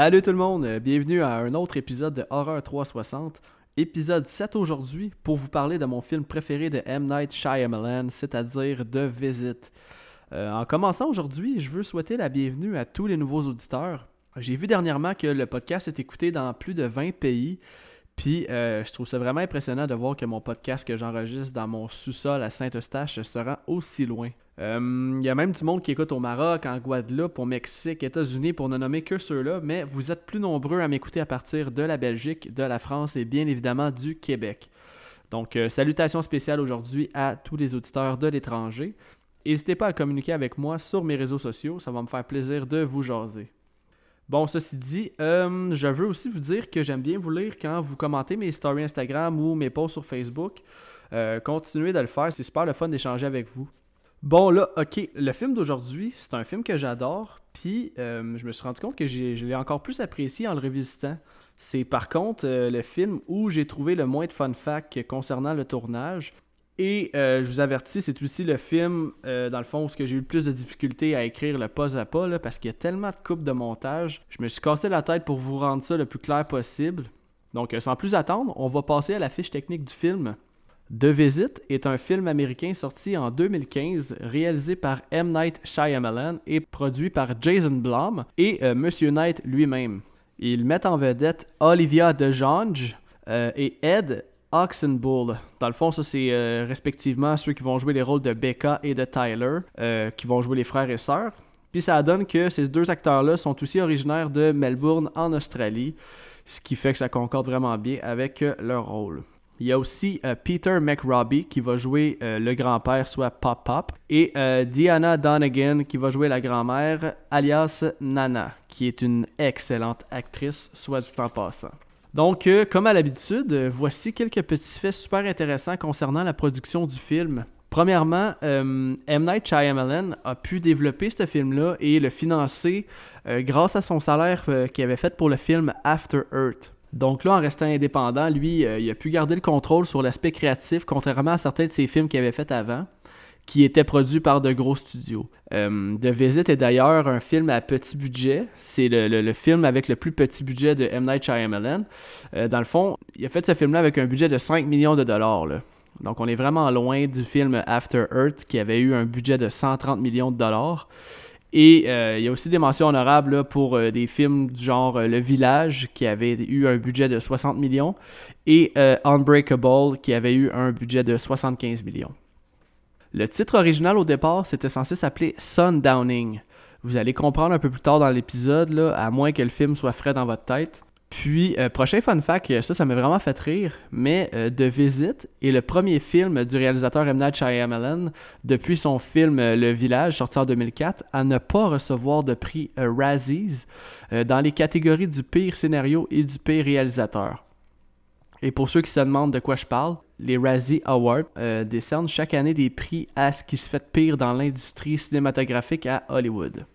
Salut tout le monde, bienvenue à un autre épisode de Horror 360. Épisode 7 aujourd'hui pour vous parler de mon film préféré de M. Night Shyamalan, c'est-à-dire The Visit. Euh, en commençant aujourd'hui, je veux souhaiter la bienvenue à tous les nouveaux auditeurs. J'ai vu dernièrement que le podcast est écouté dans plus de 20 pays. Puis euh, je trouve ça vraiment impressionnant de voir que mon podcast que j'enregistre dans mon sous-sol à Saint-Eustache se rend aussi loin. Il euh, y a même du monde qui écoute au Maroc, en Guadeloupe, au Mexique, États-Unis, pour ne nommer que ceux-là, mais vous êtes plus nombreux à m'écouter à partir de la Belgique, de la France et bien évidemment du Québec. Donc, euh, salutations spéciales aujourd'hui à tous les auditeurs de l'étranger. N'hésitez pas à communiquer avec moi sur mes réseaux sociaux, ça va me faire plaisir de vous jaser. Bon, ceci dit, euh, je veux aussi vous dire que j'aime bien vous lire quand vous commentez mes stories Instagram ou mes posts sur Facebook. continuez de le faire, c'est super le fun d'échanger avec vous. Bon, là, ok, le film d'aujourd'hui, c'est un film que j'adore, puis euh, je me suis rendu compte que je l'ai encore plus apprécié en le revisitant. C'est par contre euh, le film où j'ai trouvé le moins de fun facts concernant le tournage. Et euh, je vous avertis, c'est aussi le film, dans le fond, où j'ai eu le plus de difficultés à écrire le pas à pas, parce qu'il y a tellement de coupes de montage. Je me suis cassé la tête pour vous rendre ça le plus clair possible. Donc, sans plus attendre, on va passer à la fiche technique du film. The Visit est un film américain sorti en 2015, réalisé par M. Night Shyamalan et produit par Jason Blum et. Euh, Monsieur Knight lui-même. Ils mettent en vedette Olivia DeJonge euh, et Ed Oxenbull. Dans le fond, ça c'est euh, respectivement ceux qui vont jouer les rôles de Becca et de Tyler, qui vont jouer les frères et sœurs. Puis ça donne que ces deux acteurs-là sont aussi originaires de Melbourne en Australie, ce qui fait que ça concorde vraiment bien avec leur rôle. Il y a aussi euh, Peter McRobbie qui va jouer euh, le grand-père, soit Pop Pop, et euh, Diana Donegan qui va jouer la grand-mère, alias Nana, qui est une excellente actrice, soit du temps passant. Donc, comme à l'habitude, voici quelques petits faits super intéressants concernant la production du film. Premièrement, M. Night Shyamalan a pu développer ce film-là et le financer grâce à son salaire qu'il avait fait pour le film After Earth. Donc là, en restant indépendant, lui, euh, il a pu garder le contrôle sur l'aspect créatif, contrairement à certains de ses films qu'il avait fait avant, qui étaient produits par de gros studios. Euh, The Visit est d'ailleurs un film à petit budget. C'est le, film avec le plus petit budget de M. Night Shyamalan. Euh, dans le fond, il a fait ce film-là avec un budget de 5 millions de dollars. Donc on est vraiment loin du film After Earth qui avait eu un budget de 130 millions de dollars. Et euh, il y a aussi des mentions honorables pour euh, des films du genre Le Village, qui avait eu un budget de 60 millions, et Unbreakable, qui avait eu un budget de 75 millions. Le titre original au départ, c'était censé s'appeler Sundowning. Vous allez comprendre un peu plus tard dans l'épisode, à moins que le film soit frais dans votre tête. Puis, euh, prochain fun fact, ça, ça m'a vraiment fait rire, mais euh, The Visit est le premier film du réalisateur M. Night depuis son film euh, Le Village, sorti en 2004, à ne pas recevoir de prix Razzies dans les catégories du pire scénario et du pire réalisateur. Et pour ceux qui se demandent de quoi je parle, les Razzie Awards décernent chaque année des prix à ce qui se fait de pire dans l'industrie cinématographique à Hollywood.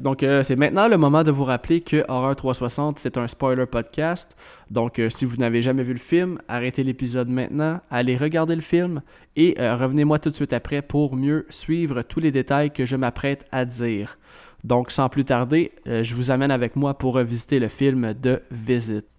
Donc, euh, c'est maintenant le moment de vous rappeler que Horror 360, c'est un spoiler podcast. Donc, euh, si vous n'avez jamais vu le film, arrêtez l'épisode maintenant, allez regarder le film et euh, revenez-moi tout de suite après pour mieux suivre tous les détails que je m'apprête à dire. Donc, sans plus tarder, je vous amène avec moi pour revisiter le film de Visit.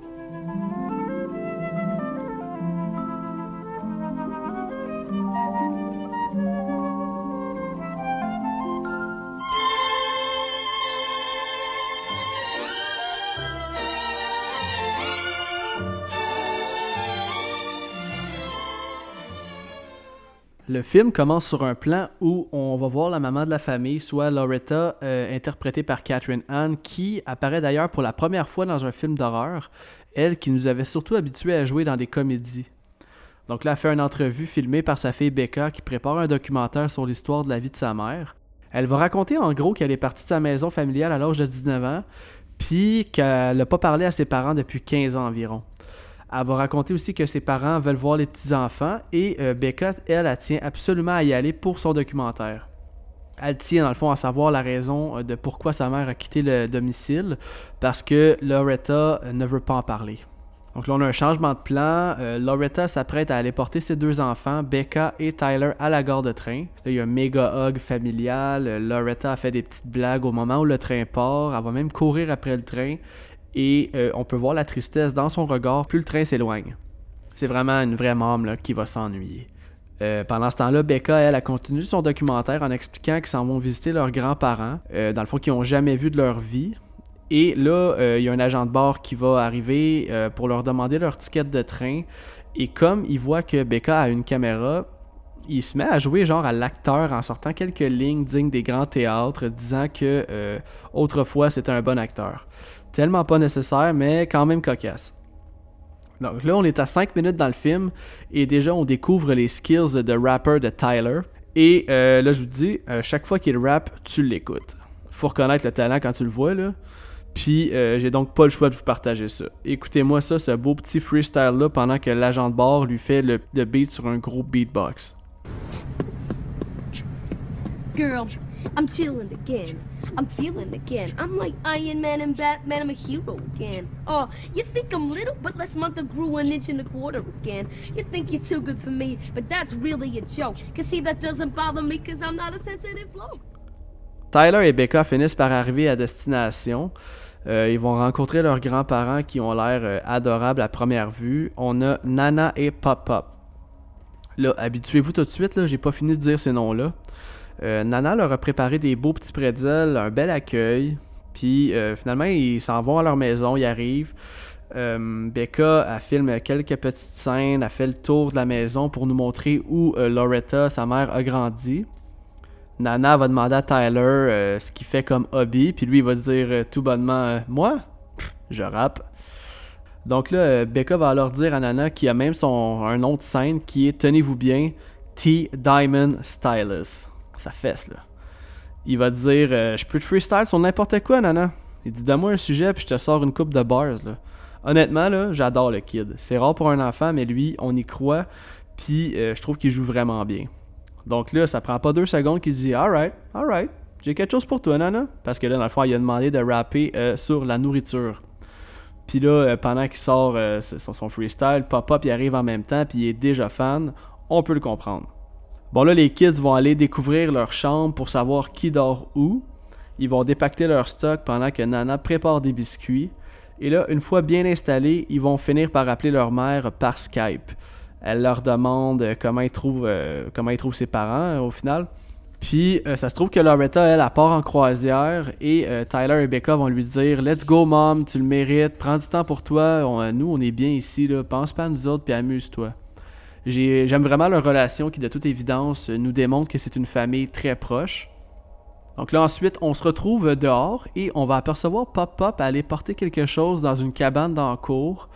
Le film commence sur un plan où on va voir la maman de la famille, soit Loretta, euh, interprétée par Catherine Anne, qui apparaît d'ailleurs pour la première fois dans un film d'horreur, elle qui nous avait surtout habitués à jouer dans des comédies. Donc là, elle fait une entrevue filmée par sa fille Becca qui prépare un documentaire sur l'histoire de la vie de sa mère. Elle va raconter en gros qu'elle est partie de sa maison familiale à l'âge de 19 ans, puis qu'elle n'a pas parlé à ses parents depuis 15 ans environ. Elle va raconter aussi que ses parents veulent voir les petits-enfants et euh, Becca, elle, elle tient absolument à y aller pour son documentaire. Elle tient dans le fond à savoir la raison euh, de pourquoi sa mère a quitté le domicile, parce que Loretta euh, ne veut pas en parler. Donc là, on a un changement de plan. Loretta s'apprête à aller porter ses deux enfants, Becca et Tyler, à la gare de train. Là, il y a un méga hug familial. Loretta a fait des petites blagues au moment où le train part. Elle va même courir après le train. Et on peut voir la tristesse dans son regard plus le train s'éloigne. C'est vraiment une vraie môme qui va s'ennuyer. pendant ce temps-là, Becca, elle, a continué son documentaire en expliquant qu'ils s'en vont visiter leurs grands-parents, dans le fond, qu'ils n'ont jamais vu de leur vie. Et là, il y a un agent de bord qui va arriver pour leur demander leur ticket de train. Et comme il voit que Becca a une caméra, il se met à jouer genre à l'acteur en sortant quelques lignes dignes des grands théâtres, disant que euh, autrefois c'était un bon acteur. Tellement pas nécessaire, mais quand même cocasse. Donc là, on est à 5 minutes dans le film et déjà on découvre les skills de rapper de Tyler. Et euh, là, je vous dis, euh, chaque fois qu'il rappe, tu l'écoutes. Faut reconnaître le talent quand tu le vois, là. Puis euh, j'ai donc pas le choix de vous partager ça. Écoutez-moi ça, ce beau petit freestyle là pendant que l'agent de bord lui fait le, le beat sur un gros beatbox. Girl, I'm chilling again. I'm feeling again. I'm like Iron Man and Batman. I'm a hero again. Oh, you think I'm little, but last month I grew an inch and a quarter again. You think you're too good for me, but that's really a joke. Cause see, that doesn't bother me, cause I'm not a sensitive bloke. Tyler et Becca finissent par arriver à destination. Euh, ils vont rencontrer leurs grands-parents qui ont l'air euh, adorables à première vue. On a Nana et Pop-Pop. Là, habituez-vous tout de suite, là, j'ai pas fini de dire ces noms-là. Euh, Nana leur a préparé des beaux petits pretzels, un bel accueil. Puis finalement, ils s'en vont à leur maison, ils arrivent. Becca, a filme quelques petites scènes, a fait le tour de la maison pour nous montrer où Loretta, sa mère, a grandi. Nana va demander à Tyler euh, ce qu'il fait comme hobby, puis lui il va dire euh, tout bonnement euh, Moi? Je rappe. Donc là, Becca va alors dire à Nana qu'il a même son, un nom de scène qui est, tenez-vous bien, T Diamond Stylus. Ça fesse là. Il va dire Je peux te freestyle sur n'importe quoi, Nana. Il dit Donne-moi un sujet, puis je te sors une coupe de bars. Là. Honnêtement, là, j'adore le kid. C'est rare pour un enfant, mais lui, on y croit, puis je trouve qu'il joue vraiment bien. Donc là, ça prend pas deux secondes qu'il dit Alright, alright, j'ai quelque chose pour toi, Nana. Parce que là, dans le fond, il a demandé de rapper euh, sur la nourriture. Puis là, euh, pendant qu'il sort euh, son, freestyle, Pop-Up il arrive en même temps, puis il est déjà fan. On peut le comprendre. Bon, là, les kids vont aller découvrir leur chambre pour savoir qui dort où. Ils vont dépacter leur stock pendant que Nana prépare des biscuits. Et là, une fois bien installés, ils vont finir par appeler leur mère par Skype. Elle leur demande euh, comment ils trouvent, euh, comment ils trouvent ses parents euh, au final. Puis ça se trouve que Loretta, elle, elle part en croisière et Tyler et Becca vont lui dire Let's go, mom, tu le mérites, prends du temps pour toi, nous, on est bien ici, là. pense pas à nous autres puis amuse-toi. J'aime vraiment leur relation qui, de toute évidence, nous démontre que c'est une famille très proche. Donc là, ensuite, on se retrouve dehors et on va apercevoir Pop Pop aller porter quelque chose dans une cabane dans la cour.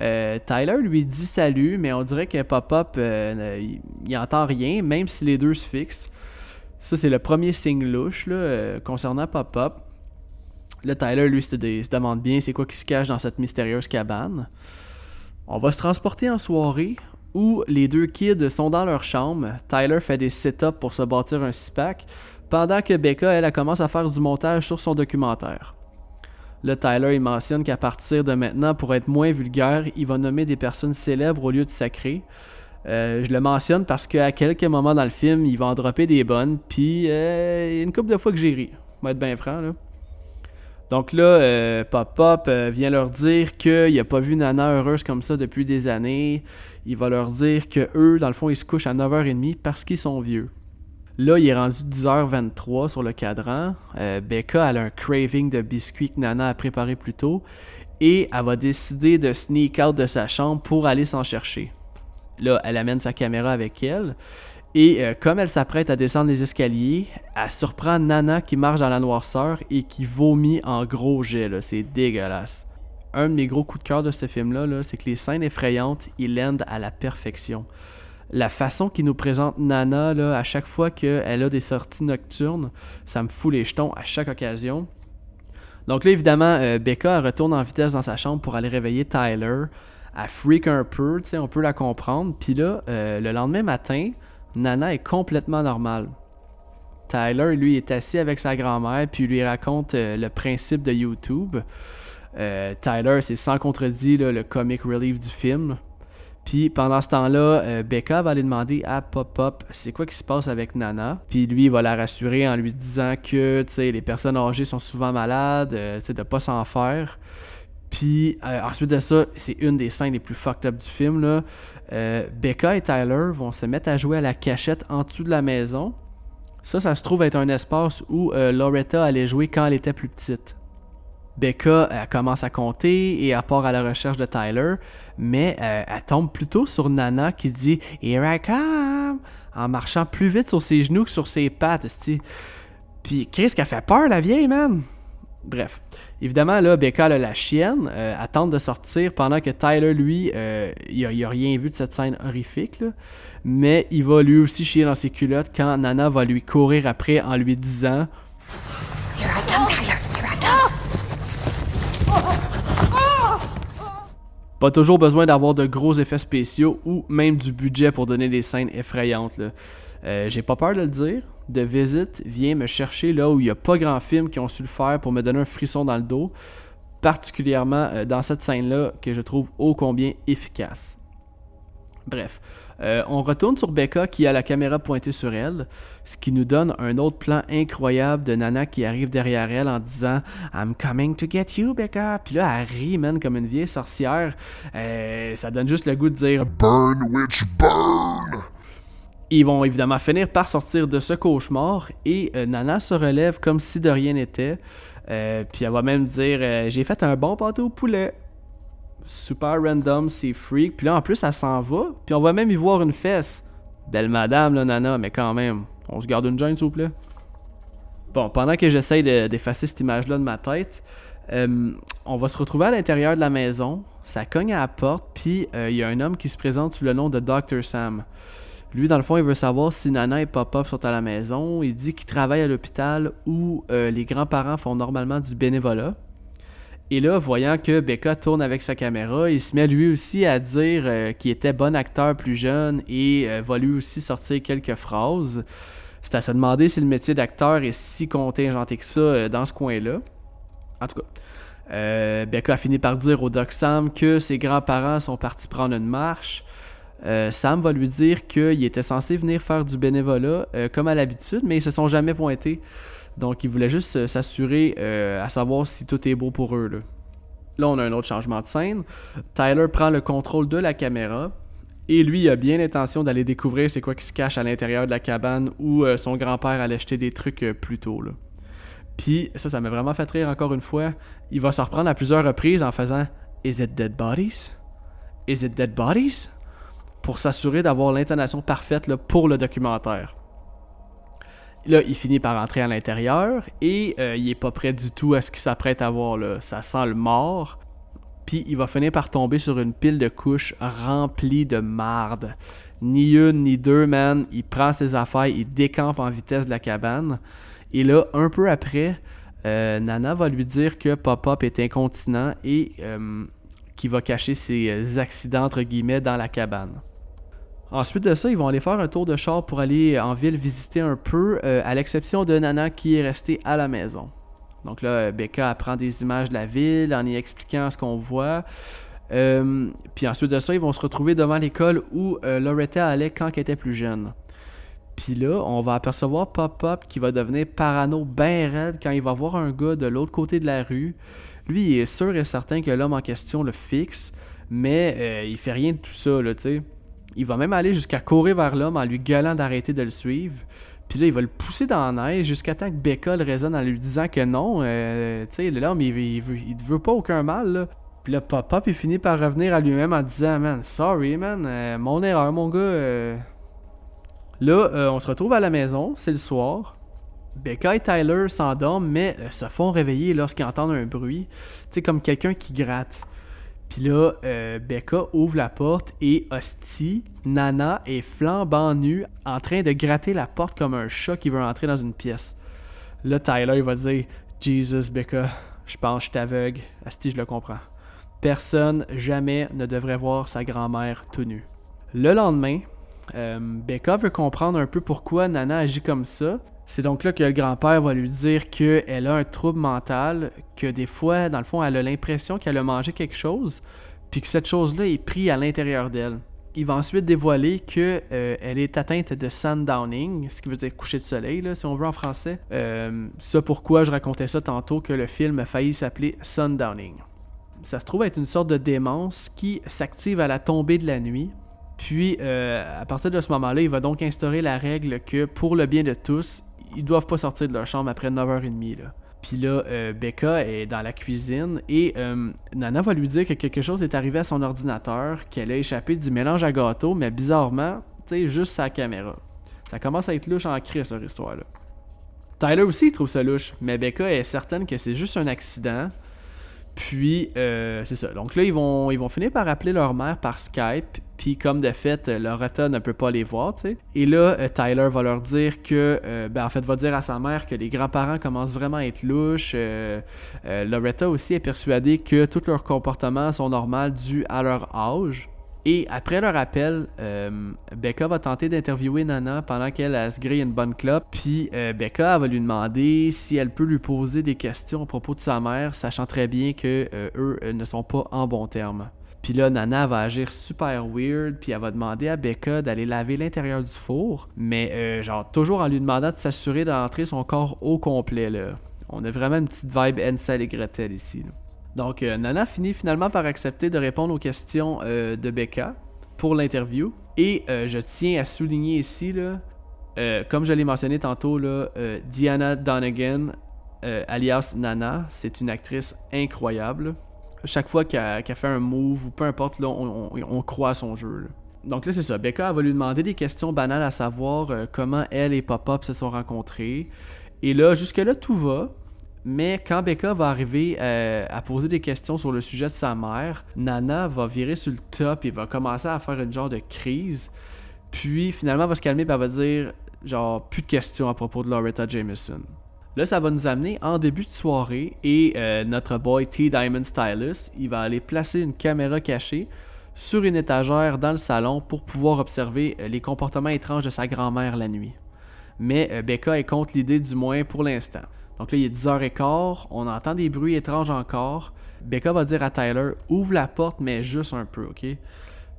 Euh, Tyler lui dit salut, mais on dirait que Pop-Up, euh, il, entend rien, même si les deux se fixent. Ça, c'est le premier signe louche là, euh, concernant Pop-Up. Là, Tyler, lui, se, demande bien c'est quoi qui se cache dans cette mystérieuse cabane. On va se transporter en soirée où les deux kids sont dans leur chambre. Tyler fait des sit-ups pour se bâtir un six-pack, pendant que Becca, elle, commence à faire du montage sur son documentaire. Là, Tyler, il mentionne qu'à partir de maintenant, pour être moins vulgaire, il va nommer des personnes célèbres au lieu de sacrées. Euh, je le mentionne parce qu'à quelques moments dans le film, il va en dropper des bonnes, puis euh, une couple de fois que j'ai ri. On être bien franc, là. Donc là, euh, Pop Pop vient leur dire qu'il n'a pas vu Nana heureuse comme ça depuis des années. Il va leur dire que eux, dans le fond, ils se couchent à 9h30 parce qu'ils sont vieux. Là, il est rendu 10h23 sur le cadran. Euh, Becca, a un craving de biscuits que Nana a préparé plus tôt. Et elle va décider de sneak out de sa chambre pour aller s'en chercher. Là, elle amène sa caméra avec elle. Et euh, comme elle s'apprête à descendre les escaliers, elle surprend Nana qui marche dans la noirceur et qui vomit en gros jet. C'est dégueulasse. Un de mes gros coups de cœur de ce film-là, c'est que les scènes effrayantes, ils l'endent à la perfection la façon qu'il nous présente Nana à chaque fois qu'elle a des sorties nocturnes, ça me fout les jetons à chaque occasion. Donc là, évidemment, euh, Becca retourne en vitesse dans sa chambre pour aller réveiller Tyler. Elle freak un peu, on peut la comprendre. Puis là, euh, le lendemain matin, Nana est complètement normale. Tyler, lui, est assis avec sa grand-mère, puis lui raconte euh, le principe de YouTube. Tyler, c'est sans contredit le comic relief du film. Puis pendant ce temps-là, euh, Becca va aller demander à Pop Pop c'est quoi qui se passe avec Nana? Puis lui, il va la rassurer en lui disant que les personnes âgées sont souvent malades, euh, de pas s'en faire. Puis ensuite de ça, c'est une des scènes les plus fucked up du film. Là. Becca et Tyler vont se mettre à jouer à la cachette en dessous de la maison. Ça, ça se trouve être un espace où Loretta allait jouer quand elle était plus petite. Becca commence à compter et elle part à la recherche de Tyler, mais euh, elle tombe plutôt sur Nana qui dit Here I come en marchant plus vite sur ses genoux que sur ses pattes. Puis Chris qui a fait peur la vieille man. Bref, évidemment là Becca a la chienne, euh, elle tente de sortir pendant que Tyler lui, euh, il, a, rien vu de cette scène horrifique mais il va lui aussi chier dans ses culottes quand Nana va lui courir après en lui disant Here I come Tyler, here I come. Pas toujours besoin d'avoir de gros effets spéciaux ou même du budget pour donner des scènes effrayantes. Euh, j'ai pas peur de le dire. The Visit vient me chercher là où il n'y a pas grand film qui ont su le faire pour me donner un frisson dans le dos, particulièrement euh, dans cette scène-là que je trouve ô combien efficace. Bref, euh, on retourne sur Becca qui a la caméra pointée sur elle, ce qui nous donne un autre plan incroyable de Nana qui arrive derrière elle en disant I'm coming to get you, Becca. Puis là, elle rit, man, comme une vieille sorcière. Euh, ça donne juste le goût de dire Burn, witch, burn! Ils vont évidemment finir par sortir de ce cauchemar et euh, Nana se relève comme si de rien n'était. puis elle va même dire J'ai fait un bon pâteau au poulet super random, c'est freak. Puis là, en plus, elle s'en va. Puis on va même y voir une fesse. Belle madame, là, Nana, mais quand même, on se garde une joint, s'il vous plaît. Bon, pendant que j'essaye d'effacer cette image-là de ma tête, euh, on va se retrouver à l'intérieur de la maison. Ça cogne à la porte, puis euh, il y a un homme qui se présente sous le nom de Dr. Sam. Lui, dans le fond, il veut savoir si Nana et Papa sont à la maison. Il dit qu'il travaille à l'hôpital où euh, les grands-parents font normalement du bénévolat. Et là, voyant que Becca tourne avec sa caméra, il se met lui aussi à dire euh, qu'il était bon acteur plus jeune et euh, va lui aussi sortir quelques phrases. C'est à se demander si le métier d'acteur est si contingenté que ça euh, dans ce coin-là. En tout cas, Becca a fini par dire au Doc Sam que ses grands-parents sont partis prendre une marche. Sam va lui dire qu'il était censé venir faire du bénévolat comme à l'habitude, mais ils se sont jamais pointés. Donc, ils voulaient juste s'assurer euh, à savoir si tout est beau pour eux. Là. on a un autre changement de scène. Tyler prend le contrôle de la caméra. Et lui, il a bien l'intention d'aller découvrir c'est quoi qui se cache à l'intérieur de la cabane où euh, son grand-père allait acheter des trucs euh, plus tôt. Puis, ça, ça m'a vraiment fait rire encore une fois. Il va se reprendre à plusieurs reprises en faisant Is it dead bodies? Is it dead bodies? Pour s'assurer d'avoir l'intonation parfaite pour le documentaire. Là, il finit par entrer à l'intérieur et euh, il est pas prêt du tout à ce qu'il s'apprête à voir. Là. Ça sent le mort. Puis il va finir par tomber sur une pile de couches remplie de marde. Ni une ni deux, man. Il prend ses affaires, il décampe en vitesse de la cabane. Et là, un peu après, euh, Nana va lui dire que Pop-Up est incontinent et euh, qu'il va cacher ses accidents, entre guillemets, dans la cabane. Ensuite de ça, ils vont aller faire un tour de char pour aller en ville visiter un peu, euh, à l'exception de Nana qui est restée à la maison. Donc là, Becca apprend des images de la ville en y expliquant ce qu'on voit. Euh, puis ensuite de ça, ils vont se retrouver devant l'école où euh, Loretta allait quand elle était plus jeune. Puis là, on va apercevoir Pop-Up qui va devenir parano bien raide quand il va voir un gars de l'autre côté de la rue. Lui, il est sûr et certain que l'homme en question le fixe, mais il fait rien de tout ça, là, tu sais. Il va même aller jusqu'à courir vers l'homme en lui gueulant d'arrêter de le suivre. Puis là, il va le pousser dans la neige jusqu'à temps que Becca le résonne en lui disant que non. Euh, tu sais, l'homme, il, il, veut, veut pas aucun mal. Puis là, Pop-Up, il finit par revenir à lui-même en disant Man, sorry, man, euh, mon erreur, mon gars. Euh. Là, on se retrouve à la maison, c'est le soir. Becca et Tyler s'endorment, mais se font réveiller lorsqu'ils entendent un bruit. Tu sais, comme quelqu'un qui gratte. Puis là, euh, Becca ouvre la porte et hostie, Nana est flambant nue en train de gratter la porte comme un chat qui veut entrer dans une pièce. Là, Tyler il va dire Jesus, Becca, je pense que je t'aveugle. Asti, je le comprends. Personne jamais ne devrait voir sa grand-mère tout nue. Le lendemain, euh, Becca veut comprendre un peu pourquoi Nana agit comme ça. C'est donc là que le grand-père va lui dire qu'elle a un trouble mental, que des fois, dans le fond, elle a l'impression qu'elle a mangé quelque chose, puis que cette chose-là est prise à l'intérieur d'elle. Il va ensuite dévoiler qu'elle euh, est atteinte de sundowning, ce qui veut dire coucher de soleil, si on veut en français. Euh, ça pourquoi je racontais ça tantôt, que le film a failli s'appeler Sundowning. ça se trouve être une sorte de démence qui s'active à la tombée de la nuit. Puis, euh, à partir de ce moment-là, il va donc instaurer la règle que pour le bien de tous, ils doivent pas sortir de leur chambre après 9h30. Là. Puis là, euh, Becca est dans la cuisine et euh, Nana va lui dire que quelque chose est arrivé à son ordinateur, qu'elle a échappé du mélange à gâteau, mais bizarrement, tu juste sa caméra. Ça commence à être louche en crise, leur histoire-là. Tyler aussi, il trouve ça louche, mais Becca est certaine que c'est juste un accident. Puis, euh, c'est ça. Donc là, ils vont, ils vont finir par appeler leur mère par Skype. Puis, comme de fait, Loretta ne peut pas les voir, tu sais. Et là, euh, Tyler va leur dire que, euh, ben, en fait, va dire à sa mère que les grands-parents commencent vraiment à être louches. Loretta aussi est persuadée que tous leurs comportements sont normaux dus à leur âge. Et après leur appel, euh, Becca va tenter d'interviewer Nana pendant qu'elle se grille une bonne clope. Puis euh, Becca va lui demander si elle peut lui poser des questions à propos de sa mère, sachant très bien que euh, eux ne sont pas en bons termes. Puis là, Nana va agir super weird, puis elle va demander à Becca d'aller laver l'intérieur du four, mais genre toujours en lui demandant de s'assurer d'entrer son corps au complet. Là. On a vraiment une petite vibe Ansel et Gretel ici. Donc, euh, Nana finit finalement par accepter de répondre aux questions euh, de Becca pour l'interview. Et euh, je tiens à souligner ici, comme je l'ai mentionné tantôt, là, Diana Donegan, alias Nana, c'est une actrice incroyable. Chaque fois qu'elle fait un move ou peu importe, là, on, croit à son jeu. Donc là, c'est ça. Becca va lui demander des questions banales à savoir comment elle et Pop-Up se sont rencontrés. Et là, jusque-là, tout va. Mais quand Becca va arriver euh, à poser des questions sur le sujet de sa mère, Nana va virer sur le top et va commencer à faire une genre de crise. Puis finalement, elle va se calmer et elle va dire genre plus de questions à propos de Loretta Jameson. Là, ça va nous amener en début de soirée et euh, notre boy T Diamond Stylus, il va aller placer une caméra cachée sur une étagère dans le salon pour pouvoir observer euh, les comportements étranges de sa grand-mère la nuit. Mais Becca est contre l'idée du moins pour l'instant. Donc là, il est 10h15, on entend des bruits étranges encore. Becca va dire à Tyler ouvre la porte, mais juste un peu, ok?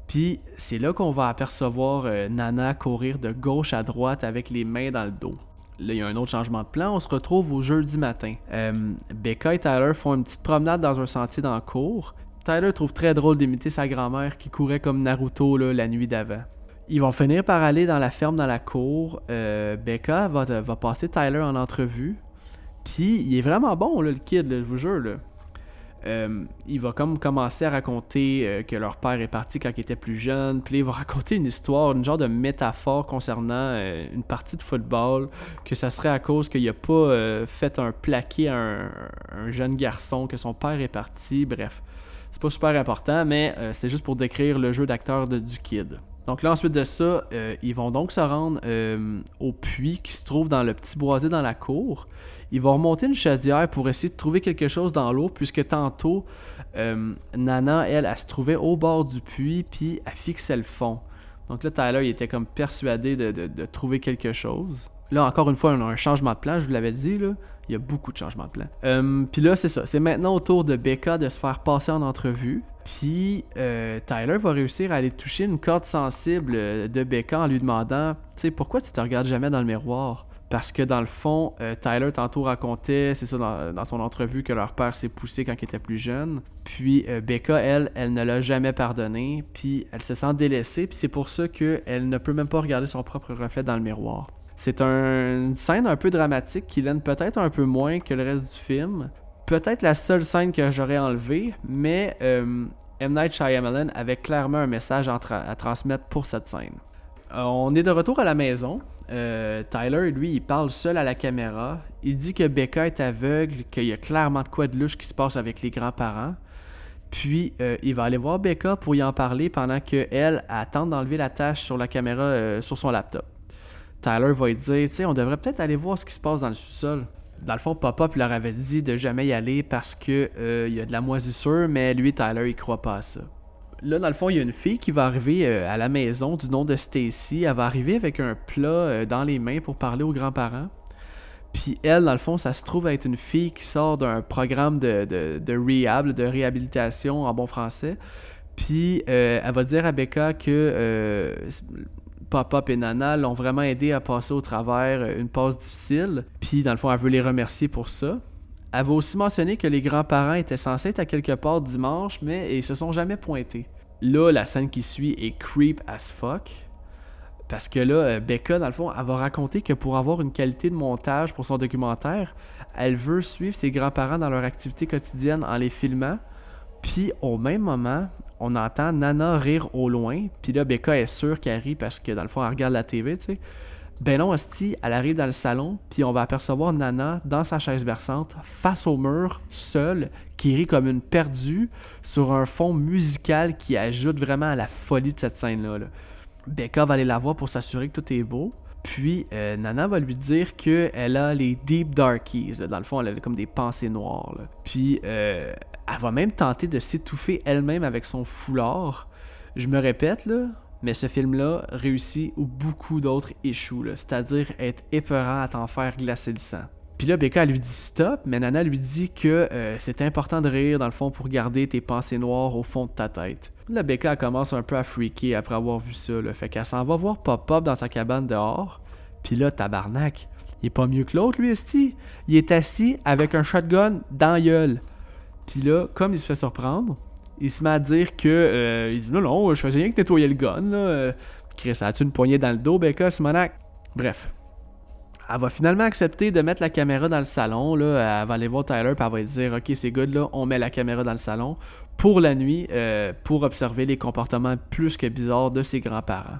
Puis c'est là qu'on va apercevoir euh, Nana courir de gauche à droite avec les mains dans le dos. Là, il y a un autre changement de plan. On se retrouve au jeudi matin. Euh, Becca et Tyler font une petite promenade dans un sentier dans le cours. Tyler trouve très drôle d'imiter sa grand-mère qui courait comme Naruto la nuit d'avant. Ils vont finir par aller dans la ferme dans la cour. Euh, Becca va, va passer Tyler en entrevue. Puis il est vraiment bon, le kid, je vous jure. Euh, il va comme commencer à raconter euh, que leur père est parti quand il était plus jeune. Puis il va raconter une histoire, une genre de métaphore concernant euh, une partie de football, que ça serait à cause qu'il n'a pas fait un plaqué à un, jeune garçon, que son père est parti. Bref, c'est pas super important, mais c'est juste pour décrire le jeu d'acteur du kid. Donc là, ensuite de ça, ils vont donc se rendre au puits qui se trouve dans le petit boisé dans la cour. Ils vont remonter une chaudière pour essayer de trouver quelque chose dans l'eau, puisque tantôt, euh, Nana, elle, elle, se trouvait au bord du puits, puis elle fixait le fond. Donc là, Tyler, il était comme persuadé de, trouver quelque chose. Là, encore une fois, on a un changement de plan, je vous l'avais dit, là. Il y a beaucoup de changements de plan. Euh, puis là, c'est ça. C'est maintenant au tour de Becca de se faire passer en entrevue. Puis euh, Tyler va réussir à aller toucher une corde sensible de Becca en lui demandant Tu sais, pourquoi tu te regardes jamais dans le miroir? Parce que dans le fond, euh, Tyler tantôt racontait, c'est ça dans, son entrevue, que leur père s'est poussé quand il était plus jeune. Puis euh, Becca, elle, elle ne l'a jamais pardonné. Puis elle se sent délaissée. Puis c'est pour ça qu'elle ne peut même pas regarder son propre reflet dans le miroir. C'est une scène un peu dramatique qui l'aide peut-être un peu moins que le reste du film. Peut-être la seule scène que j'aurais enlevée, mais euh, M. Night Shyamalan avait clairement un message à transmettre pour cette scène. on est de retour à la maison. Euh, Tyler, lui, il parle seul à la caméra. Il dit que Becca est aveugle, qu'il y a clairement de quoi de louche qui se passe avec les grands-parents. Puis, euh, il va aller voir Becca pour y en parler pendant qu'elle attend d'enlever la tâche sur la caméra euh, sur son laptop. Tyler va lui dire, tu sais, on devrait peut-être aller voir ce qui se passe dans le sous-sol. Dans le fond, Papa leur avait dit de jamais y aller parce qu'il y a de la moisissure, mais lui, Tyler, il croit pas à ça là, dans le fond, il y a une fille qui va arriver euh, à la maison du nom de Stacy. Elle va arriver avec un plat euh, dans les mains pour parler aux grands-parents. Puis elle, dans le fond, ça se trouve être une fille qui sort d'un programme de, rehab, de réhabilitation en bon français. Puis euh, elle va dire à Becca que Papa et Nana l'ont vraiment aidé à passer au travers une passe difficile. Puis dans le fond, elle veut les remercier pour ça. Elle va aussi mentionner que les grands-parents étaient censés être à quelque part dimanche, mais ils se sont jamais pointés. Là, la scène qui suit est creep as fuck. Parce que là, euh, Becca, dans le fond, elle va raconter que pour avoir une qualité de montage pour son documentaire, elle veut suivre ses grands-parents dans leur activité quotidienne en les filmant. Puis au même moment, on entend Nana rire au loin. Puis là, Becca est sûre qu'elle rit parce que dans le fond, elle regarde la TV, tu sais. Ben non, Asti, elle arrive dans le salon, puis on va apercevoir Nana dans sa chaise berçante, face au mur, seule, qui rit comme une perdue, sur un fond musical qui ajoute vraiment à la folie de cette scène-là. Becca va aller la voir pour s'assurer que tout est beau. Puis euh, Nana va lui dire qu'elle a les deep darkies. Dans le fond, elle a comme des pensées noires. Puis euh, elle va même tenter de s'étouffer elle-même avec son foulard. Je me répète, là, mais ce film-là réussit où beaucoup d'autres échouent, c'est-à-dire être épeurant à t'en faire glacer le sang. Puis là, Becca, elle lui dit stop, mais Nana lui dit que euh, c'est important de rire, dans le fond, pour garder tes pensées noires au fond de ta tête. Là, Becca, commence un peu à freaker après avoir vu ça, là. Fait qu'elle s'en va voir Pop-Pop dans sa cabane dehors. Puis là, tabarnak, il est pas mieux que l'autre, lui, esti. Il est assis avec un shotgun dans la gueule. Là, comme il se fait surprendre, il se met à dire que. Euh, il dit non, non, je faisais rien que nettoyer le gun, là. Euh, Chris, as-tu une poignée dans le dos, Becca, Simonac? Bref. Elle va finalement accepter de mettre la caméra dans le salon. Là. Elle va aller voir Tyler et elle va lui dire Ok, c'est good, là, on met la caméra dans le salon pour la nuit euh, pour observer les comportements plus que bizarres de ses grands-parents.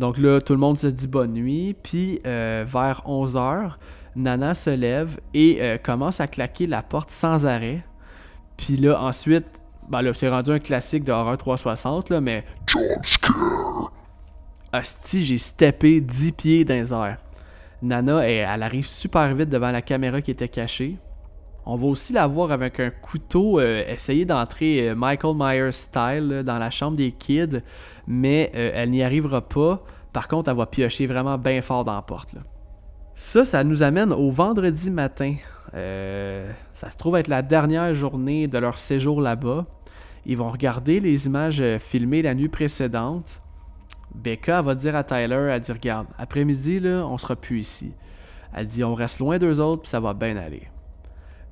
Donc là, tout le monde se dit bonne nuit. Puis vers 11h, Nana se lève et commence à claquer la porte sans arrêt. Puis là, ensuite, ben là, c'est rendu un classique de horreur 360, là, mais. Hostie, j'ai steppé 10 pieds dans les airs. Nana, elle, arrive super vite devant la caméra qui était cachée. On va aussi la voir avec un couteau euh, essayer d'entrer euh, Michael Myers style dans la chambre des kids, mais euh, elle n'y arrivera pas. Par contre, elle va piocher vraiment bien fort dans la porte. Ça, ça nous amène au vendredi matin. Ça se trouve être la dernière journée de leur séjour là-bas. Ils vont regarder les images filmées la nuit précédente. Becca va dire à Tyler, elle dit regarde, après-midi là, on sera plus ici. Elle dit on reste loin d'eux autres puis ça va bien aller.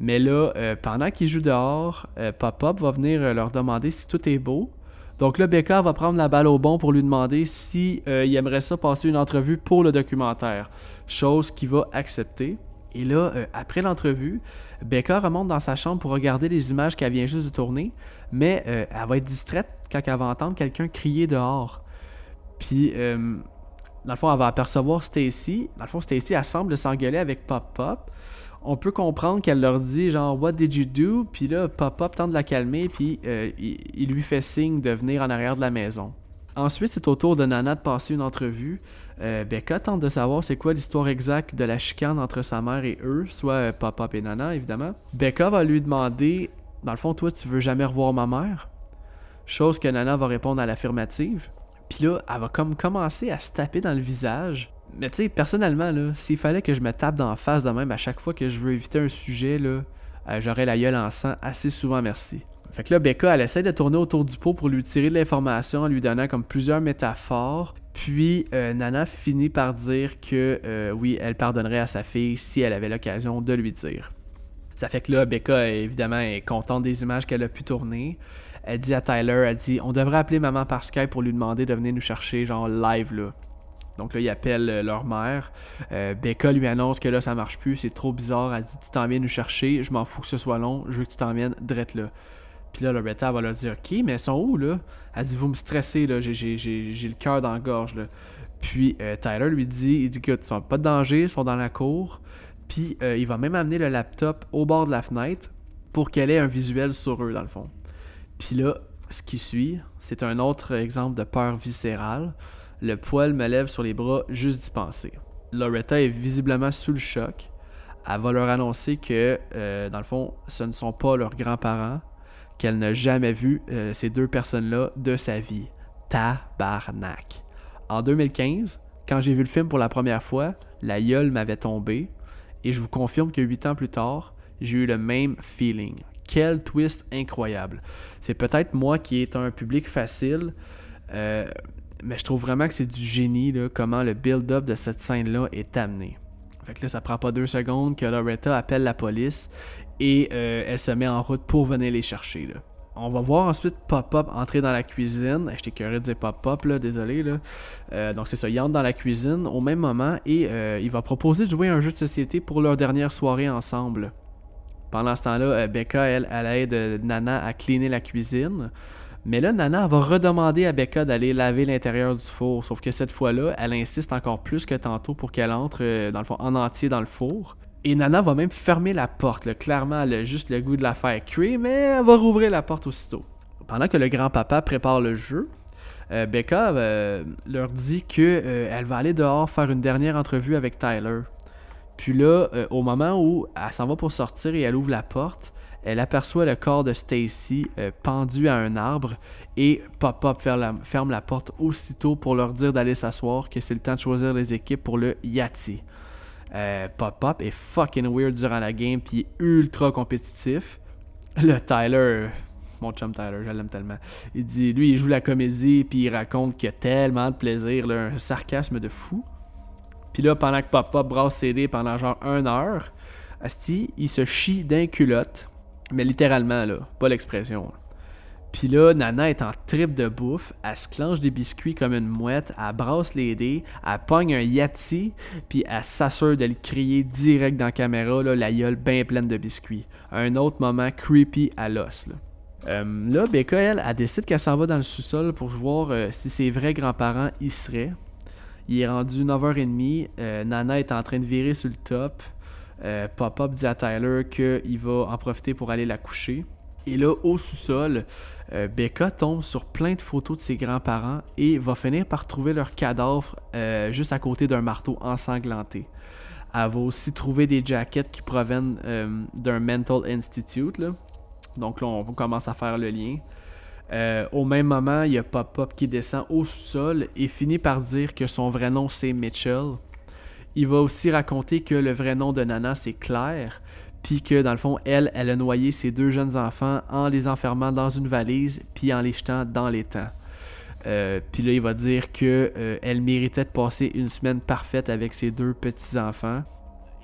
Mais là, euh, pendant qu'ils jouent dehors, Pop-Up va venir leur demander si tout est beau. Donc là, Becca va prendre la balle au bon pour lui demander si il aimerait ça passer une entrevue pour le documentaire. Chose qu'il va accepter. Et là, euh, après l'entrevue, Becca remonte dans sa chambre pour regarder les images qu'elle vient juste de tourner, mais euh, elle va être distraite quand elle va entendre quelqu'un crier dehors. Puis, euh, dans le fond, elle va apercevoir Stacy. Dans le fond, Stacy, elle semble s'engueuler avec Pop-Pop. On peut comprendre qu'elle leur dit genre What did you do? Puis là, Pop-Pop tente de la calmer, puis il lui fait signe de venir en arrière de la maison. Ensuite, c'est au tour de Nana de passer une entrevue. Euh, Becca tente de savoir c'est quoi l'histoire exacte de la chicane entre sa mère et eux, soit euh, Papa et Nana, évidemment. Becca va lui demander Dans le fond, toi, tu veux jamais revoir ma mère? Chose que Nana va répondre à l'affirmative. Puis là, elle va comme commencer à se taper dans le visage. Mais tu sais, personnellement, s'il fallait que je me tape dans la face de même à chaque fois que je veux éviter un sujet, euh, j'aurais la gueule en sang assez souvent, merci. Fait que là, Becca, elle essaie de tourner autour du pot pour lui tirer de l'information en lui donnant comme plusieurs métaphores. Puis euh, Nana finit par dire que euh, oui, elle pardonnerait à sa fille si elle avait l'occasion de lui dire. Ça fait que là, Becca, évidemment, est contente des images qu'elle a pu tourner. Elle dit à Tyler, elle dit On devrait appeler maman par Skype pour lui demander de venir nous chercher, genre live là. Donc là, ils appellent euh, leur mère. Becca lui annonce que là, ça marche plus, c'est trop bizarre. Elle dit Tu t'en nous chercher, je m'en fous que ce soit long, je veux que tu t'en viennes drette là. Puis là, Loretta va leur dire Ok, mais ils sont où là? Elle dit Vous me stressez, là, j'ai, le cœur dans la gorge. Puis euh, Tyler lui dit Il dit que sont pas de danger, ils sont dans la cour. Puis euh, il va même amener le laptop au bord de la fenêtre pour qu'elle ait un visuel sur eux, dans le fond. Puis là, ce qui suit, c'est un autre exemple de peur viscérale. Le poil me lève sur les bras juste d'y penser. Loretta est visiblement sous le choc. Elle va leur annoncer que, euh, dans le fond, ce ne sont pas leurs grands-parents, qu'elle n'a jamais vu euh, ces deux personnes-là de sa vie. Tabarnak. En 2015, quand j'ai vu le film pour la première fois, la gueule m'avait tombé et je vous confirme que huit ans plus tard, j'ai eu le même feeling. Quel twist incroyable. C'est peut-être moi qui est un public facile, euh, mais je trouve vraiment que c'est du génie comment le build-up de cette scène-là est amené. Fait que là, ça prend pas deux secondes que Loretta appelle la police et euh, elle se met en route pour venir les chercher. Là. On va voir ensuite Pop-Up entrer dans la cuisine. J'étais curieux de dire Pop-Up, là, désolé. Là. Euh, donc c'est ça, il entre dans la cuisine au même moment et euh, il va proposer de jouer un jeu de société pour leur dernière soirée ensemble. Pendant ce temps-là, Becca, elle, elle aide Nana à cleaner la cuisine. Mais là, Nana va redemander à Becca d'aller laver l'intérieur du four. Sauf que cette fois-là, elle insiste encore plus que tantôt pour qu'elle entre euh, en entier dans le four. Et Nana va même fermer la porte. Clairement, elle a juste le goût de la faire cuire, mais elle va rouvrir la porte aussitôt. Pendant que le grand-papa prépare le jeu, euh, Becca euh, leur dit qu'elle va aller dehors faire une dernière entrevue avec Tyler. Puis là, au moment où elle s'en va pour sortir et elle ouvre la porte, elle aperçoit le corps de Stacy euh, pendu à un arbre et Pop-Up ferme la, porte aussitôt pour leur dire d'aller s'asseoir, que c'est le temps de choisir les équipes pour le Yahtzee. Euh, Pop-Up est fucking weird durant la game puis ultra compétitif. Le Tyler, mon chum Tyler, je l'aime tellement. Il dit, lui, il joue la comédie puis il raconte qu'il a tellement de plaisir, un sarcasme de fou. Puis là, pendant que Pop-Up brasse ses pendant genre une heure, Asti, il se chie d'un culotte mais littéralement, là, pas l'expression. Puis là, Nana est en trip de bouffe, elle se clenche des biscuits comme une mouette, elle brasse les dés, elle pogne un yati, puis elle s'assure de le crier direct dans la caméra, là, la gueule bien pleine de biscuits. Un autre moment creepy à l'os. Là. Euh, là, Becca, elle, elle décide qu'elle s'en va dans le sous-sol pour voir euh, si ses vrais grands-parents y seraient. Il est rendu 9h30, euh, Nana est en train de virer sur le top. Euh, Pop-Up dit à Tyler qu'il va en profiter pour aller la coucher. Et là, au sous-sol, euh, Becca tombe sur plein de photos de ses grands-parents et va finir par trouver leur cadavre euh, juste à côté d'un marteau ensanglanté. Elle va aussi trouver des jackets qui proviennent d'un Mental Institute. Donc là, on commence à faire le lien. au même moment, il y a Pop-Up qui descend au sous-sol et finit par dire que son vrai nom c'est Mitchell. Il va aussi raconter que le vrai nom de Nana, c'est Claire, puis que dans le fond, elle, elle a noyé ses deux jeunes enfants en les enfermant dans une valise, puis en les jetant dans l'étang. Euh, puis là, il va dire que euh, elle méritait de passer une semaine parfaite avec ses deux petits enfants.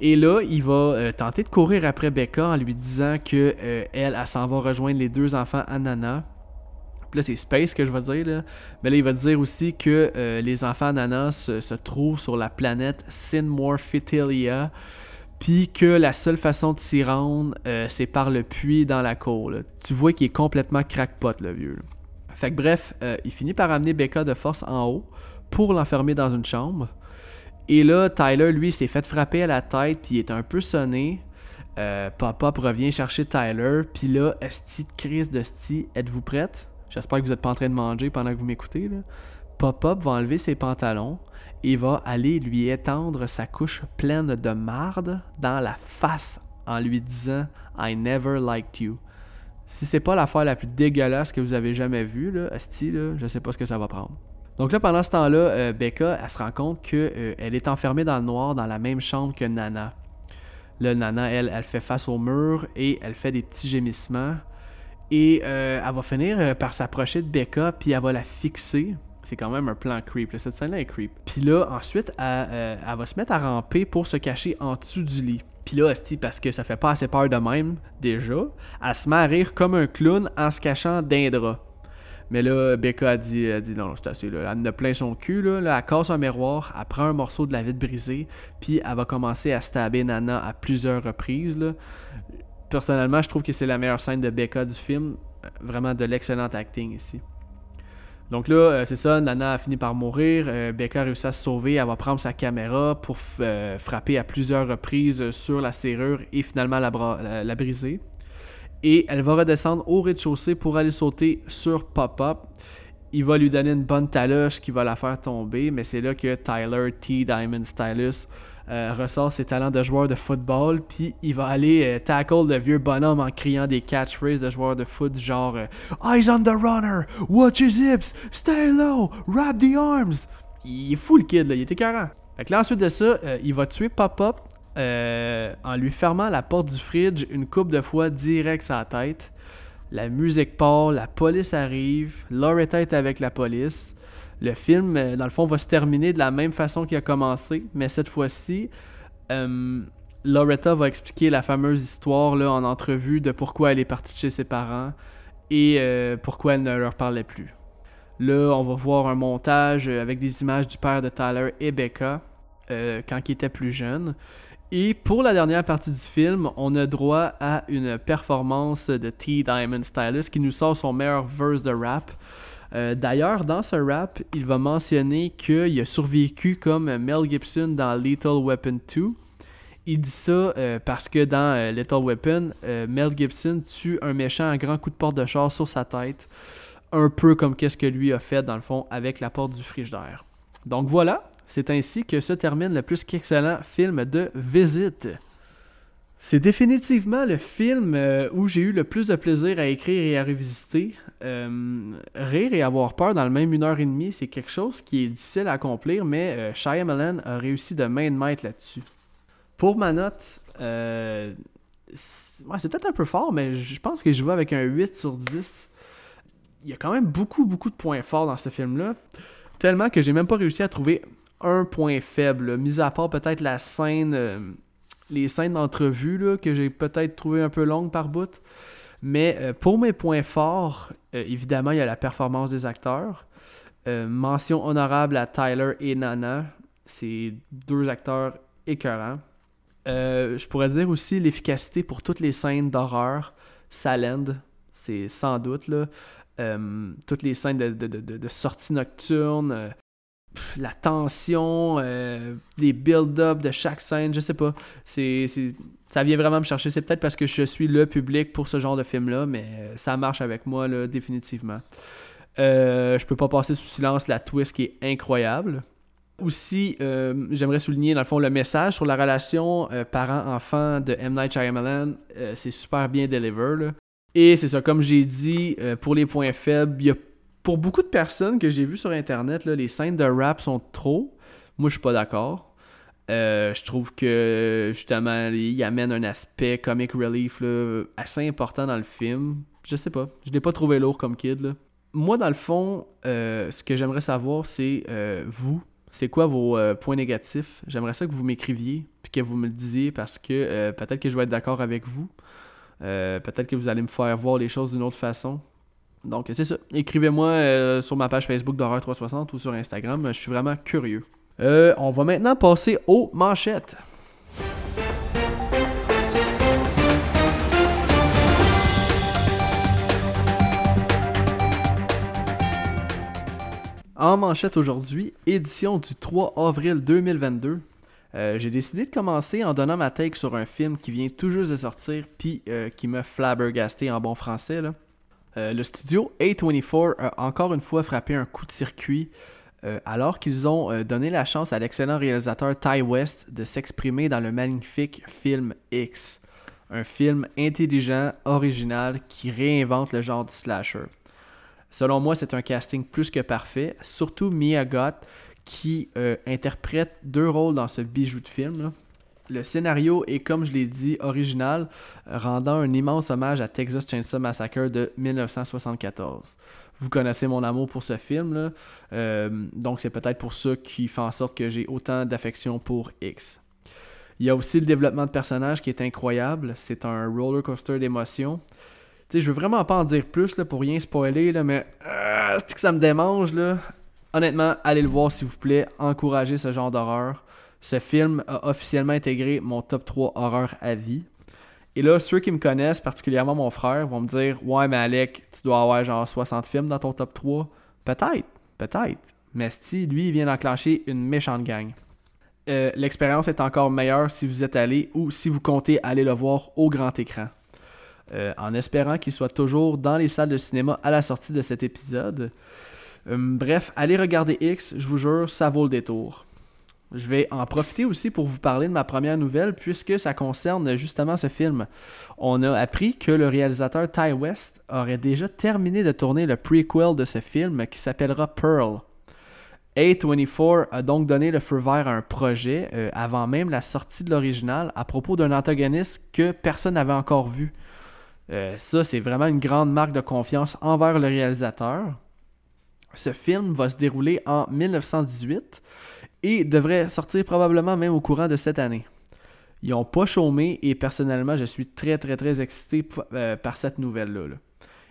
Et là, il va euh, tenter de courir après Becca en lui disant que elle, elle s'en va rejoindre les deux enfants à Nana. Puis là, c'est Space que je vais dire. Mais là, il va dire aussi que euh, les enfants ananas se, trouvent sur la planète Sinmorphitilia. Puis que la seule façon de s'y rendre, euh, c'est par le puits dans la cour. Tu vois qu'il est complètement crackpot, le vieux. Fait que bref, euh, il finit par amener Becca de force en haut pour l'enfermer dans une chambre. Et là, Tyler, lui, s'est fait frapper à la tête, puis il est un peu sonné. Pop-Up revient chercher Tyler, puis là, esti de de sti, êtes-vous prête? J'espère que vous n'êtes pas en train de manger pendant que vous m'écoutez. Pop-Up va enlever ses pantalons et va aller lui étendre sa couche pleine de marde dans la face en lui disant I never liked you. Si c'est pas l'affaire la plus dégueulasse que vous avez jamais vue, là, Asti, là, je sais pas ce que ça va prendre. Donc là, pendant ce temps-là, euh, Becca, elle se rend compte qu'elle euh, est enfermée dans le noir dans la même chambre que Nana. Là, Nana, elle, elle fait face au mur et elle fait des petits gémissements. Et euh, elle va finir euh, par s'approcher de Becca, puis elle va la fixer. C'est quand même un plan creep. Cette scène-là est creep. Puis là, ensuite, euh, elle, va se mettre à ramper pour se cacher en dessous du lit. Puis là, parce que ça fait pas assez peur de même, déjà, elle se met à rire comme un clown en se cachant d'un drap. Mais là, Becca a dit, dit non, c'est assez. Là. Elle a plein son cul. Là. là. elle casse un miroir, elle prend un morceau de la vitre brisée, puis elle va commencer à stabber Nana à plusieurs reprises. Là personnellement, je trouve que c'est la meilleure scène de Becca du film. Vraiment de l'excellent acting ici. Donc là, euh, c'est ça, Nana a fini par mourir. Euh, Becca a réussi à se sauver. Elle va prendre sa caméra pour euh, frapper à plusieurs reprises sur la serrure et finalement la, briser. Et elle va redescendre au rez-de-chaussée pour aller sauter sur Pop-Up. Il va lui donner une bonne taloche qui va la faire tomber, mais c'est là que Tyler T. Diamond Stylus euh, ressort ses talents de joueur de football, puis il va aller euh, tackle le vieux bonhomme en criant des catchphrases de joueurs de foot genre euh, Eyes on the runner, watch his hips, stay low, wrap the arms. Il est fou le kid, là, il était carré. Fait que là, ensuite de ça, il va tuer Pop-Up en lui fermant la porte du fridge une coupe de fois direct la tête. La musique part, la police arrive, Loretta est avec la police. Le film, euh, dans le fond, va se terminer de la même façon qu'il a commencé, mais cette fois-ci, Euh, Loretta va expliquer la fameuse histoire là, en entrevue de pourquoi elle est partie de chez ses parents et euh, pourquoi elle ne leur parlait plus. Là, on va voir un montage avec des images du père de Tyler et Becca quand il était plus jeune. Et pour la dernière partie du film, on a droit à une performance de T. Diamond Stylus qui nous sort son meilleur verse de rap. Euh, d'ailleurs, dans ce rap, il va mentionner qu'il a survécu comme Mel Gibson dans Lethal Weapon 2. Il dit ça euh, parce que dans euh, Lethal Weapon, Mel Gibson tue un méchant à grand coup de porte de char sur sa tête, un peu comme qu'est-ce que lui a fait dans le fond avec la porte du frigidaire. Donc voilà, c'est ainsi que se termine le plus qu'excellent film de visite. C'est définitivement le film euh, où j'ai eu le plus de plaisir à écrire et à revisiter. Euh, rire et avoir peur dans le même une heure et demie, c'est quelque chose qui est difficile à accomplir, mais euh, Shyamalan a réussi de main de maître là-dessus. Pour ma note, c'est peut-être un peu fort, mais je pense que je vais avec un 8 sur 10. Il y a quand même beaucoup, beaucoup de points forts dans ce film-là. Tellement que j'ai même pas réussi à trouver un point faible, mis à part peut-être la scène les scènes d'entrevue que j'ai peut-être trouvé un peu longues par bout. Mais euh, pour mes points forts, euh, évidemment, il y a la performance des acteurs. Euh, mention honorable à Tyler et Nana. C'est deux acteurs écœurants. je pourrais dire aussi l'efficacité pour toutes les scènes d'horreur. Salend, c'est sans doute là. toutes les scènes de, de, de sortie nocturne, la tension, euh, les build-up de chaque scène, je sais pas. C'est, ça vient vraiment me chercher. C'est peut-être parce que je suis le public pour ce genre de film-là, mais euh, ça marche avec moi, là, définitivement. Euh, je peux pas passer sous silence la twist qui est incroyable. Aussi, j'aimerais souligner, dans le fond, le message sur la relation parent-enfant de M. Night Shyamalan. c'est super bien deliver, Et c'est ça, comme j'ai dit, pour les points faibles, il y a pour beaucoup de personnes que j'ai vues sur Internet, les scènes de rap sont trop. Moi, je suis pas d'accord. Euh, je trouve que justement, il amène un aspect comic relief assez important dans le film. Je sais pas, je l'ai pas trouvé lourd comme kid. Moi, dans le fond, euh, ce que j'aimerais savoir, c'est euh, vous, c'est quoi vos points négatifs? J'aimerais ça que vous m'écriviez puis que vous me le disiez parce que peut-être que je vais être d'accord avec vous. peut-être que vous allez me faire voir les choses d'une autre façon. Donc, c'est ça. Écrivez-moi euh, sur ma page Facebook d'Horreur 360 ou sur Instagram. Je suis vraiment curieux. Euh, on va maintenant passer aux manchettes. En manchette aujourd'hui, édition du 3 avril 2022. Euh, j'ai décidé de commencer en donnant ma take sur un film qui vient tout juste de sortir puis qui m'a flabbergasté en bon français. Là. Euh, le studio A24 a encore une fois frappé un coup de circuit euh, alors qu'ils ont euh, donné la chance à l'excellent réalisateur Ty West de s'exprimer dans le magnifique film X. Un film intelligent, original, qui réinvente le genre du slasher. Selon moi, c'est un casting plus que parfait, surtout Mia Goth qui interprète deux rôles dans ce bijou de film. Le scénario est, comme je l'ai dit, original, rendant un immense hommage à Texas Chainsaw Massacre de 1974. Vous connaissez mon amour pour ce film, euh, donc c'est peut-être pour ça qui fait en sorte que j'ai autant d'affection pour X. Il y a aussi le développement de personnage qui est incroyable. C'est un roller coaster d'émotions. Je je veux vraiment pas en dire plus pour rien spoiler, mais euh, c'est que ça me démange. Là? Honnêtement, allez le voir s'il vous plaît. Encouragez ce genre d'horreur. Ce film a officiellement intégré mon top 3 horreur à vie. Et là, ceux qui me connaissent, particulièrement mon frère, vont me dire Ouais, mais Alec, tu dois avoir genre 60 films dans ton top 3. Peut-être, peut-être. Mais si, lui, il vient d'enclencher une méchante gang. Euh, l'expérience est encore meilleure si vous êtes allé ou si vous comptez aller le voir au grand écran. Euh, en espérant qu'il soit toujours dans les salles de cinéma à la sortie de cet épisode. Euh, bref, allez regarder X, je vous jure, ça vaut le détour. Je vais en profiter aussi pour vous parler de ma première nouvelle puisque ça concerne justement ce film. On a appris que le réalisateur Ty West aurait déjà terminé de tourner le prequel de ce film qui s'appellera Pearl. A24 a donc donné le feu vert à un projet euh, avant même la sortie de l'original à propos d'un antagoniste que personne n'avait encore vu. Euh, ça, c'est vraiment une grande marque de confiance envers le réalisateur. Ce film va se dérouler en 1918 et devrait sortir probablement même au courant de cette année. Ils n'ont pas chômé et personnellement, je suis très, très, très excité euh, par cette nouvelle-là.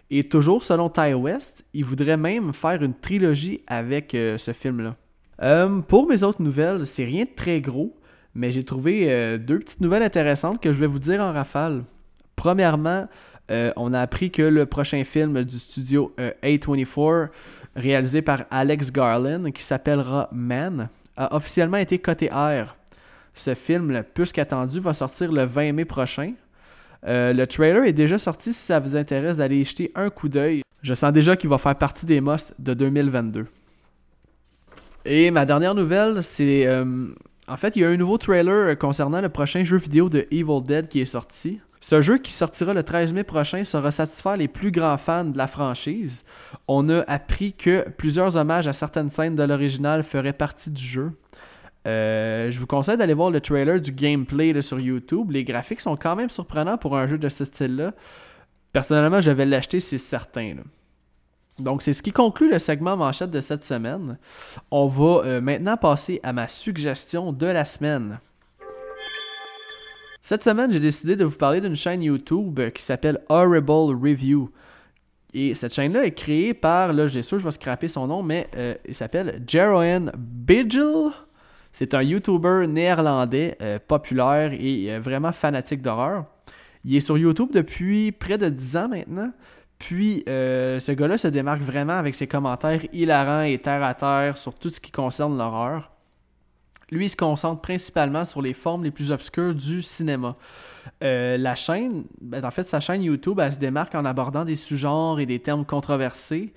Et toujours selon Ty West, il voudrait même faire une trilogie avec euh, ce film-là. Euh, pour mes autres nouvelles, c'est rien de très gros, mais j'ai trouvé deux petites nouvelles intéressantes que je vais vous dire en rafale. Premièrement, on a appris que le prochain film du studio A24, réalisé par Alex Garland, qui s'appellera Man, a officiellement été coté R ce film, plus qu'attendu, va sortir le 20 mai prochain. Euh, le trailer est déjà sorti si ça vous intéresse d'aller y jeter un coup d'œil. Je sens déjà qu'il va faire partie des must de 2022. Et ma dernière nouvelle, c'est. Euh, en fait, il y a un nouveau trailer concernant le prochain jeu vidéo de Evil Dead qui est sorti. Ce jeu qui sortira le 13 mai prochain sera satisfaire les plus grands fans de la franchise. On a appris que plusieurs hommages à certaines scènes de l'original feraient partie du jeu. Euh, je vous conseille d'aller voir le trailer du gameplay sur YouTube. Les graphiques sont quand même surprenants pour un jeu de ce style-là. Personnellement, je vais l'acheter, c'est certain. Donc, c'est ce qui conclut le segment manchette de cette semaine. On va euh, maintenant passer à ma suggestion de la semaine. Cette semaine, j'ai décidé de vous parler d'une chaîne YouTube qui s'appelle Horrible Review. Et cette chaîne-là est créée par, là, j'ai sûr, je vais scraper son nom, mais euh, il s'appelle Jeroen Bigel. C'est un YouTuber néerlandais euh, populaire et euh, vraiment fanatique d'horreur. Il est sur YouTube depuis près de 10 ans maintenant. Puis ce gars-là se démarque vraiment avec ses commentaires hilarants et terre à terre sur tout ce qui concerne l'horreur. Lui, il se concentre principalement sur les formes les plus obscures du cinéma. la chaîne, ben, en fait, sa chaîne YouTube, elle se démarque en abordant des sous-genres et des termes controversés.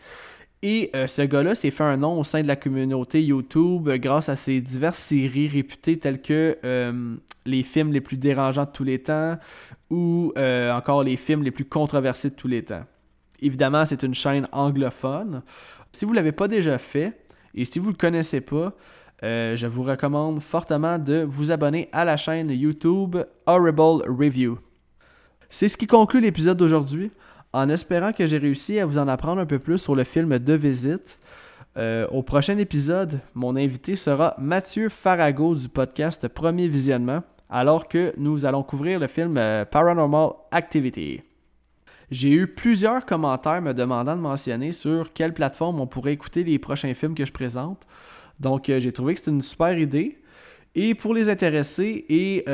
Et euh, ce gars-là s'est fait un nom au sein de la communauté YouTube euh, grâce à ses diverses séries réputées telles que euh, les films les plus dérangeants de tous les temps ou encore les films les plus controversés de tous les temps. Évidemment, c'est une chaîne anglophone. Si vous ne l'avez pas déjà fait et si vous ne le connaissez pas, je vous recommande fortement de vous abonner à la chaîne YouTube Horrible Review. C'est ce qui conclut l'épisode d'aujourd'hui en espérant que j'ai réussi à vous en apprendre un peu plus sur le film De Visite. Euh, au prochain épisode, mon invité sera Mathieu Farago du podcast Premier Visionnement, alors que nous allons couvrir le film euh, Paranormal Activity. J'ai eu plusieurs commentaires me demandant de mentionner sur quelle plateforme on pourrait écouter les prochains films que je présente. Donc euh, j'ai trouvé que c'était une super idée. Et pour les intéressés et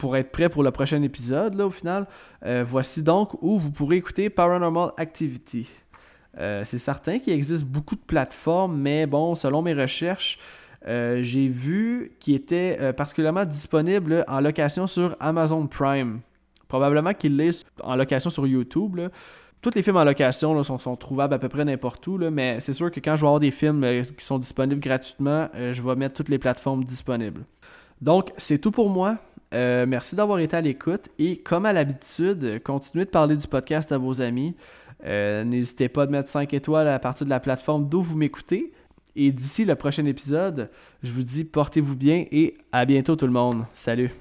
pour être prêt pour le prochain épisode, là, au final, euh, voici donc où vous pourrez écouter Paranormal Activity. Euh, c'est certain qu'il existe beaucoup de plateformes, mais bon, selon mes recherches, euh, j'ai vu qu'il était particulièrement disponible en location sur Amazon Prime. Probablement qu'il l'est en location sur YouTube. Tous les films en location sont, trouvables à peu près n'importe où, mais c'est sûr que quand je vais avoir des films qui sont disponibles gratuitement, je vais mettre toutes les plateformes disponibles. Donc, c'est tout pour moi. Euh, merci d'avoir été à l'écoute et comme à l'habitude, continuez de parler du podcast à vos amis. Euh, n'hésitez pas à mettre 5 étoiles à partir de la plateforme d'où vous m'écoutez. Et d'ici le prochain épisode, je vous dis portez-vous bien et à bientôt tout le monde. Salut.